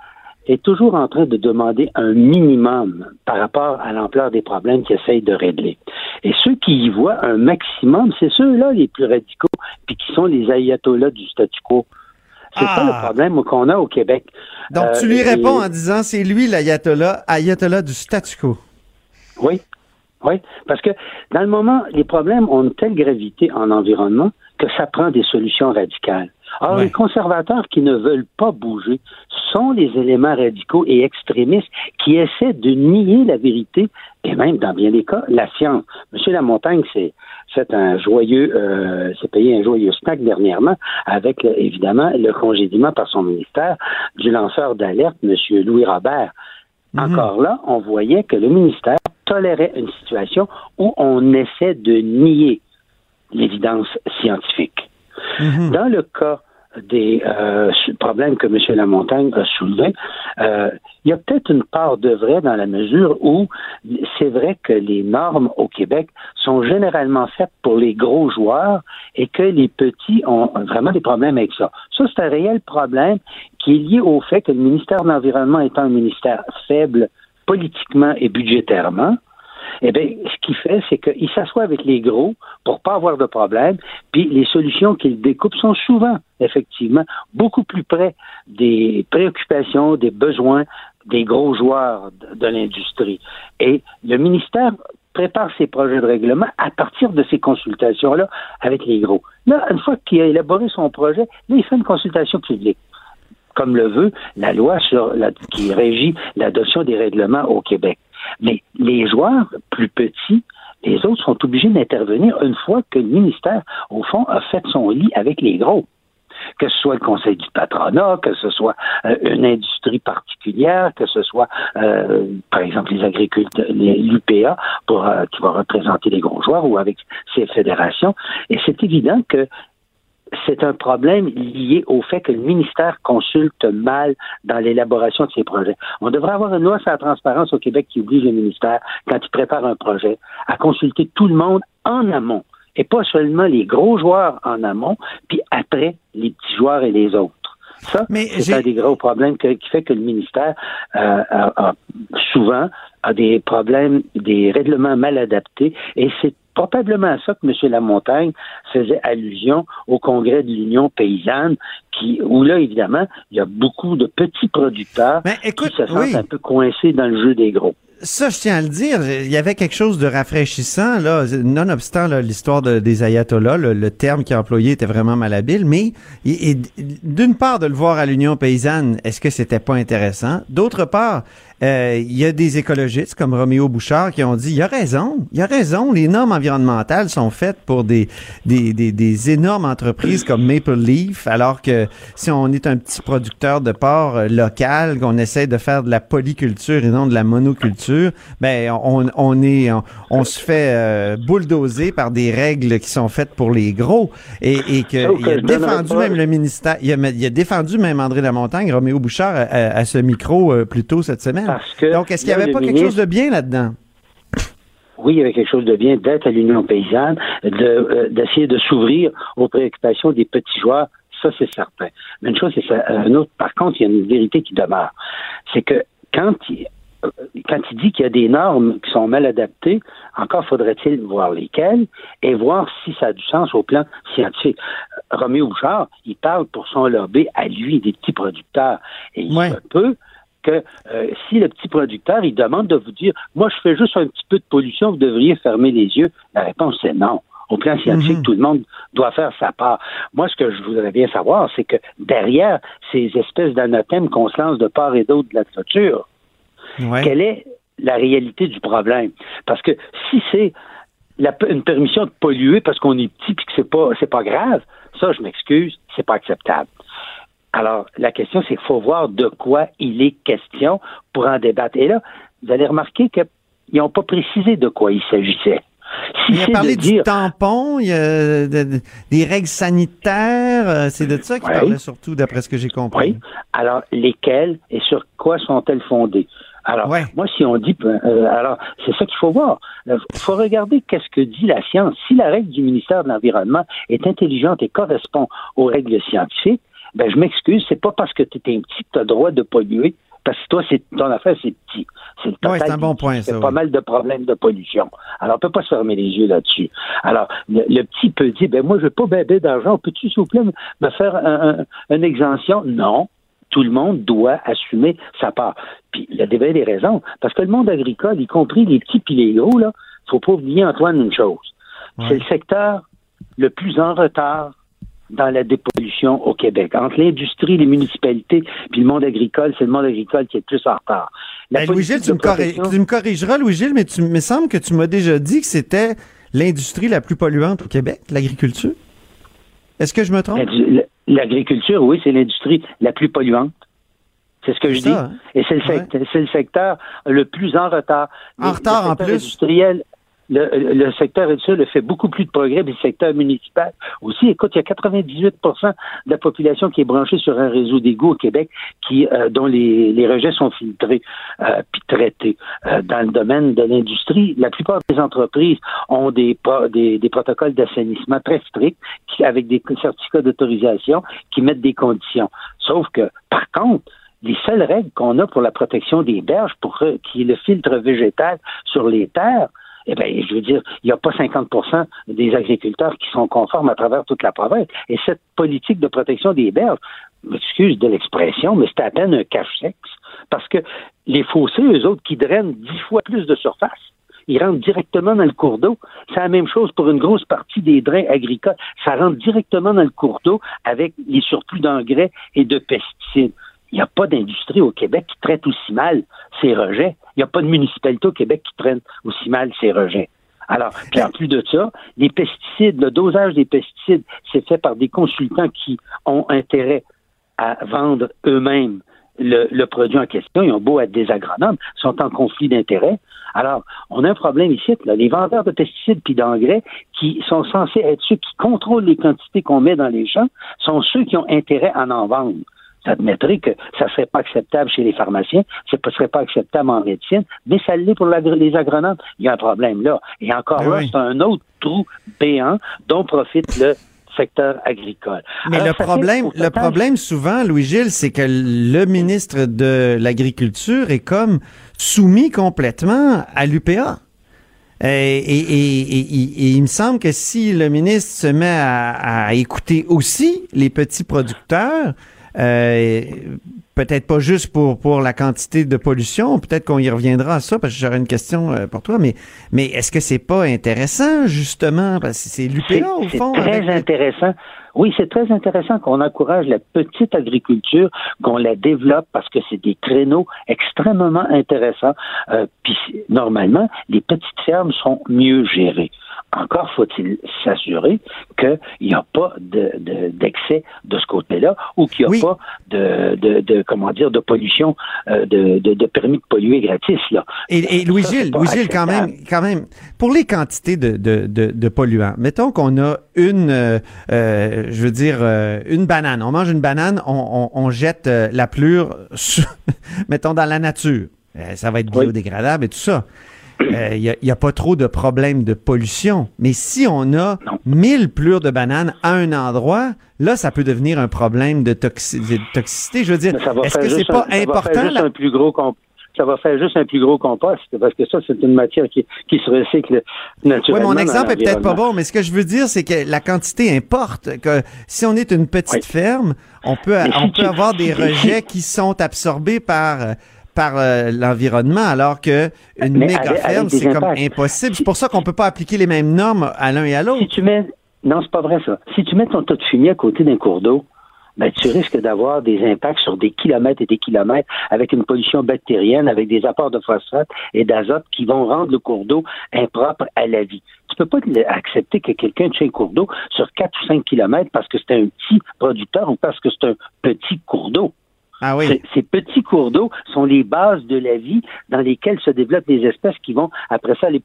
est toujours en train de demander un minimum par rapport à l'ampleur des problèmes qu'il essaye de régler. Et ceux qui y voient un maximum, c'est ceux-là les plus radicaux, puis qui sont les ayatollahs du statu quo. C'est ça Ah. le problème qu'on a au Québec. Donc, Euh, tu lui et- réponds en disant c'est lui l'ayatollah, ayatollah du statu quo. Oui, oui, parce que dans le moment, les problèmes ont une telle gravité en environnement que ça prend des solutions radicales. Or, Ouais. les conservateurs qui ne veulent pas bouger sont les éléments radicaux et extrémistes qui essaient de nier la vérité et même, dans bien des cas, la science. Monsieur Lamontagne s'est fait un joyeux, euh, s'est payé un joyeux snack dernièrement avec, évidemment, le congédiement par son ministère du lanceur d'alerte, Monsieur Louis Robert. Encore là, on voyait que le ministère tolérait une situation où on essaie de nier l'évidence scientifique. Dans le cas des euh, problèmes que M. Lamontagne a soulevés, euh, il y a peut-être une part de vrai dans la mesure où c'est vrai que les normes au Québec sont généralement faites pour les gros joueurs et que les petits ont vraiment des problèmes avec ça. Ça, c'est un réel problème qui est lié au fait que le ministère de l'Environnement étant un ministère faible politiquement et budgétairement, eh bien, ce qu'il fait, c'est qu'il s'assoit avec les gros pour pas avoir de problème, puis les solutions qu'il découpe sont souvent, effectivement, beaucoup plus près des préoccupations, des besoins des gros joueurs de, l'industrie. Et le ministère prépare ses projets de règlement à partir de ces consultations-là avec les gros. Là, une fois qu'il a élaboré son projet, là, il fait une consultation publique comme le veut la loi qui régit l'adoption des règlements au Québec. Mais les joueurs plus petits, les autres sont obligés d'intervenir une fois que le ministère, au fond, a fait son lit avec les gros. Que ce soit le conseil du patronat, que ce soit euh, une industrie particulière, que ce soit, euh, par exemple, les agriculteurs, l'UPA, pour, euh, qui va représenter les gros joueurs, ou avec ces fédérations. Et c'est évident que c'est un problème lié au fait que le ministère consulte mal dans l'élaboration de ses projets. On devrait avoir une loi sur la transparence au Québec qui oblige le ministère, quand il prépare un projet, à consulter tout le monde en amont et pas seulement les gros joueurs en amont, puis après les petits joueurs et les autres. Ça, c'est un des gros problèmes que- qui fait que le ministère euh, a- a souvent a des problèmes, des règlements mal adaptés, et c'est probablement à ça que M. Lamontagne faisait allusion au congrès de l'Union paysanne, qui, où là, évidemment, il y a beaucoup de petits producteurs qui se sentent oui. un peu coincés dans le jeu des gros. Ça, je tiens à le dire, il y avait quelque chose de rafraîchissant, là, nonobstant l'histoire de- des ayatollahs, le, terme qui est employé était vraiment malhabile, mais d'une part, de le voir à l'Union paysanne, est-ce que c'était pas intéressant? D'autre part, euh, il y a des écologistes comme Roméo Bouchard qui ont dit, il a raison, il a raison, les normes environnementales sont faites pour des, des, des, des énormes entreprises comme Maple Leaf, alors que si on est un petit producteur de porc euh, local, qu'on essaie de faire de la polyculture et non de la monoculture, ben on, on est on, on se fait euh, bulldozer par des règles qui sont faites pour les gros et, et que Sauf il a défendu même le ministère, il a, il a défendu même André Lamontagne, Roméo Bouchard à, à- à ce micro euh, plus tôt cette semaine. Donc est-ce qu'il n'y avait pas quelque chose de bien là-dedans? oui, il y avait quelque chose de bien d'être à l'Union paysanne, de, euh, d'essayer de s'ouvrir aux préoccupations des petits joueurs. Ça, c'est certain. Mais une chose, c'est ça. Euh, Un autre, par contre, il y a une vérité qui demeure. C'est que quand il, quand il dit qu'il y a des normes qui sont mal adaptées, encore faudrait-il voir lesquelles et voir si ça a du sens au plan scientifique. Roméo Bouchard, il parle pour son lobby à lui, des petits producteurs. Et il se peut que euh, si le petit producteur, il demande de vous dire, moi, je fais juste un petit peu de pollution, vous devriez fermer les yeux, la réponse, c'est non. Au plan scientifique, tout le monde doit faire sa part. Moi, ce que je voudrais bien savoir, c'est que derrière ces espèces d'anathèmes qu'on se lance de part et d'autre de la clôture, quelle est la réalité du problème? Parce que si c'est la- une permission de polluer parce qu'on est petit et que c'est pas c'est pas grave, ça, je m'excuse, c'est pas acceptable. Alors, la question, c'est qu'il faut voir de quoi il est question pour en débattre. Et là, vous allez remarquer qu'ils n'ont pas précisé de quoi il s'agissait. Si Il a parlé de du dire, tampon, il y a de- de- des règles sanitaires, euh, c'est de ça qu'il Ouais. parlait surtout, d'après ce que j'ai compris. Oui. Alors, lesquelles et sur quoi sont-elles fondées? Alors, moi, si on dit, euh, alors, c'est ça qu'il faut voir. Il faut regarder qu'est-ce que dit la science. Si la règle du ministère de l'Environnement est intelligente et correspond aux règles scientifiques, ben, je m'excuse, c'est pas parce que tu es un petit que tu as le droit de polluer, parce que toi, c'est, ton affaire, c'est petit. C'est le Ouais, c'est un bon point, ça, pas mal de problèmes de pollution. Alors, on peut pas se fermer les yeux là-dessus. Alors, le, le petit peut dire, ben, moi, je veux pas bébé d'argent. Peux-tu, s'il vous plaît, me- me faire un- un- une exemption? Non. Tout le monde doit assumer sa part. Puis, il y a des raisons. Parce que le monde agricole, y compris les petits puis les gros, là, faut pas oublier, Antoine, une chose. C'est le secteur le plus en retard dans la dépollution au Québec. Entre l'industrie, les municipalités, puis le monde agricole, c'est le monde agricole qui est le plus en retard. La Ben, Louis-Gilles, tu, me corri- protection- tu me corrigeras, Louis-Gilles, mais tu me semble que tu m'as déjà dit que c'était l'industrie la plus polluante au Québec, l'agriculture. Est-ce que je me trompe? L'agri- L'agriculture, oui, c'est l'industrie la plus polluante. C'est ce que je dis. hein? Et c'est le, secteur, le secteur le plus en retard. En Le- retard, le en secteur plus? Industriel, le, le secteur industriel fait beaucoup plus de progrès, le secteur municipal aussi. Écoute, il y a 98% de la population qui est branchée sur un réseau d'égouts au Québec euh, dont les, rejets sont filtrés euh, puis traités. Euh, dans le domaine de l'industrie, la plupart des entreprises ont des, pro- des, des protocoles d'assainissement très stricts avec des certificats d'autorisation qui mettent des conditions. Sauf que, par contre, les seules règles qu'on a pour la protection des berges, pour qui est le filtre végétal sur les terres, eh bien, je veux dire, il n'y a pas 50% des agriculteurs qui sont conformes à travers toute la province. Et cette politique de protection des berges, excuse de l'expression, mais c'est à peine un cache-sexe. Parce que les fossés, eux autres, qui drainent dix fois plus de surface, ils rentrent directement dans le cours d'eau. C'est la même chose pour une grosse partie des drains agricoles. Ça rentre directement dans le cours d'eau avec les surplus d'engrais et de pesticides. Il n'y a pas d'industrie au Québec qui traite aussi mal ses rejets. Il n'y a pas de municipalité au Québec qui traite aussi mal ses rejets. Alors, puis en plus de ça, les pesticides, le dosage des pesticides, c'est fait par des consultants qui ont intérêt à vendre eux-mêmes le, le produit en question. Ils ont beau être des agronomes, sont en conflit d'intérêts. Alors, on a un problème ici. Là. Les vendeurs de pesticides puis d'engrais qui sont censés être ceux qui contrôlent les quantités qu'on met dans les champs sont ceux qui ont intérêt à en vendre. Ça admettrait que ça ne serait pas acceptable chez les pharmaciens, ça ne serait pas acceptable en médecine, mais ça l'est pour les agronomes. Il y a un problème là. Et encore Ben là, oui. c'est un autre trou béant dont profite le secteur agricole. Mais Alors, le problème, le problème souvent, Louis-Gilles, c'est que le ministre de l'Agriculture est comme soumis complètement à l'UPA. Et, et- et- et- et- et il me semble que si le ministre se met à, à écouter aussi les petits producteurs, euh, peut-être pas juste pour, pour la quantité de pollution, peut-être qu'on y reviendra à ça, parce que j'aurais une question euh, pour toi, mais, mais est-ce que c'est pas intéressant, justement, parce que c'est l'UPA, au C'est fond? très avec- intéressant Oui, c'est très intéressant qu'on encourage la petite agriculture, qu'on la développe parce que c'est des créneaux extrêmement intéressants. Euh, puis normalement, les petites fermes sont mieux gérées. Encore faut-il s'assurer qu'il n'y a pas d'excès de, ce côté-là ou qu'il n'y a pas de, de, comment dire de pollution, euh, de, de, permis de polluer gratis. Là. Et, Louis-Gilles, Louis-Gilles, quand même, quand même, pour les quantités de, de, de, polluants, mettons qu'on a une, euh, euh, je veux dire, une banane. On mange une banane, on, on, jette la plure, <laughs> mettons, dans la nature. ça va être biodégradable et tout ça il euh, n'y a, pas trop de problèmes de pollution. Mais si on a 1000 plures de bananes à un endroit, là, ça peut devenir un problème de, toxicité. Je veux dire, est-ce que c'est pas important? Ça va faire juste un plus gros ça va faire juste un plus gros compost, parce que ça, c'est une matière qui, se recycle naturellement. Oui, mon exemple est peut-être pas bon, mais ce que je veux dire, c'est que la quantité importe. Que si on est une petite ferme, on peut, on peut avoir des <laughs> rejets qui sont absorbés par par euh, l'environnement, alors que une méga ferme, c'est comme impossible. C'est pour ça qu'on peut pas appliquer les mêmes normes à l'un et à l'autre. Si tu mets, non, c'est pas vrai ça. Si tu mets ton tas de fumier à côté d'un cours d'eau, ben, tu risques d'avoir des impacts sur des kilomètres et des kilomètres avec une pollution bactérienne, avec des apports de phosphate et d'azote qui vont rendre le cours d'eau impropre à la vie. Tu peux pas accepter que quelqu'un tue un cours d'eau sur 4 ou 5 kilomètres parce que c'est un petit producteur ou parce que c'est un petit cours d'eau. Ah oui. Ces petits cours d'eau sont les bases de la vie dans lesquelles se développent des espèces qui vont, après ça, aller,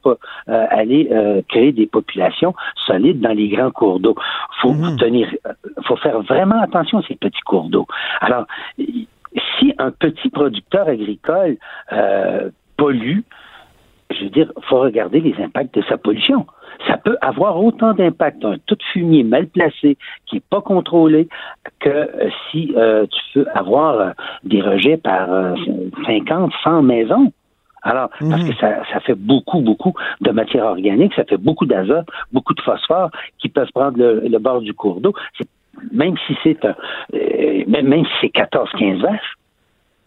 euh, aller euh, créer des populations solides dans les grands cours d'eau. Faut mhm. tenir, euh, faut faire vraiment attention à ces petits cours d'eau. Alors, si un petit producteur agricole pollue, je veux dire, faut regarder les impacts de sa pollution ça peut avoir autant d'impact un tout fumier mal placé qui n'est pas contrôlé que euh, si euh, tu peux avoir euh, des rejets par 50, 100 maisons. Alors, parce que mhm. ça, ça, fait beaucoup, beaucoup de matière organique, ça fait beaucoup d'azote, beaucoup de phosphore qui peuvent prendre le, bord du cours d'eau. Même si c'est un, même si c'est 14, 15 vaches,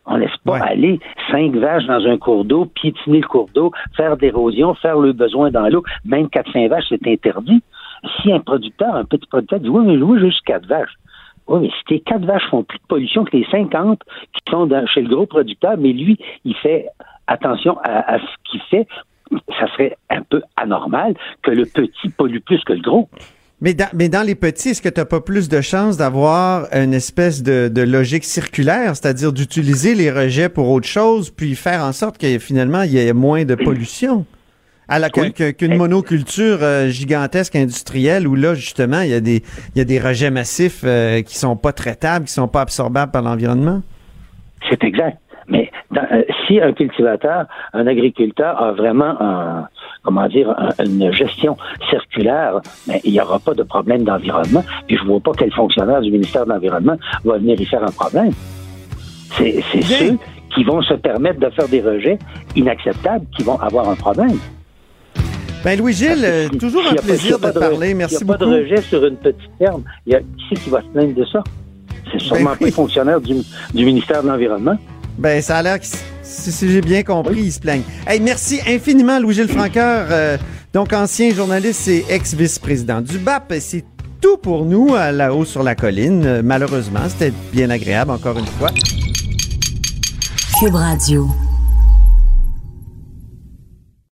on laisse pas aller cinq vaches dans un cours d'eau, piétiner le cours d'eau, faire d'érosion, faire le besoin dans l'eau. Même quatre, cinq vaches, c'est interdit. Si un producteur, un petit producteur dit, oui, mais je veux juste quatre vaches. Oui, mais si tes quatre vaches font plus de pollution que les 50 qui sont chez le gros producteur, mais lui, il fait attention à, à ce qu'il fait, ça serait un peu anormal que le petit pollue plus que le gros. Mais dans, mais dans les petits, est-ce que tu n'as pas plus de chances d'avoir une espèce de, de logique circulaire, c'est-à-dire d'utiliser les rejets pour autre chose, puis faire en sorte que finalement il y ait moins de pollution? Alors qu'une monoculture euh, gigantesque industrielle où là justement il y a des il y a des rejets massifs euh, qui sont pas traitables, qui sont pas absorbables par l'environnement? C'est exact. Mais euh, si un cultivateur, un agriculteur a vraiment un, comment dire, une gestion circulaire, mais il n'y aura pas de problème d'environnement. Puis je ne vois pas quel fonctionnaire du ministère de l'Environnement va venir y faire un problème. C'est ceux qui vont se permettre de faire des rejets inacceptables qui vont avoir un problème. Ben Louis-Gilles, euh, toujours un plaisir de, parler. Merci beaucoup. Il n'y a pas de rejet sur une petite ferme. Il y a qui qui va se plaindre de ça? C'est sûrement ben pas les fonctionnaires du, du ministère de l'Environnement. Ben, ça a l'air que, si, j'ai bien compris, ils se plaignent. Hey, merci infiniment, Louis-Gilles Franqueur, euh, donc ancien journaliste et ex-vice-président du BAP. C'est tout pour nous à la haut sur la colline. Euh, malheureusement, c'était bien agréable, encore une fois. Cube Radio.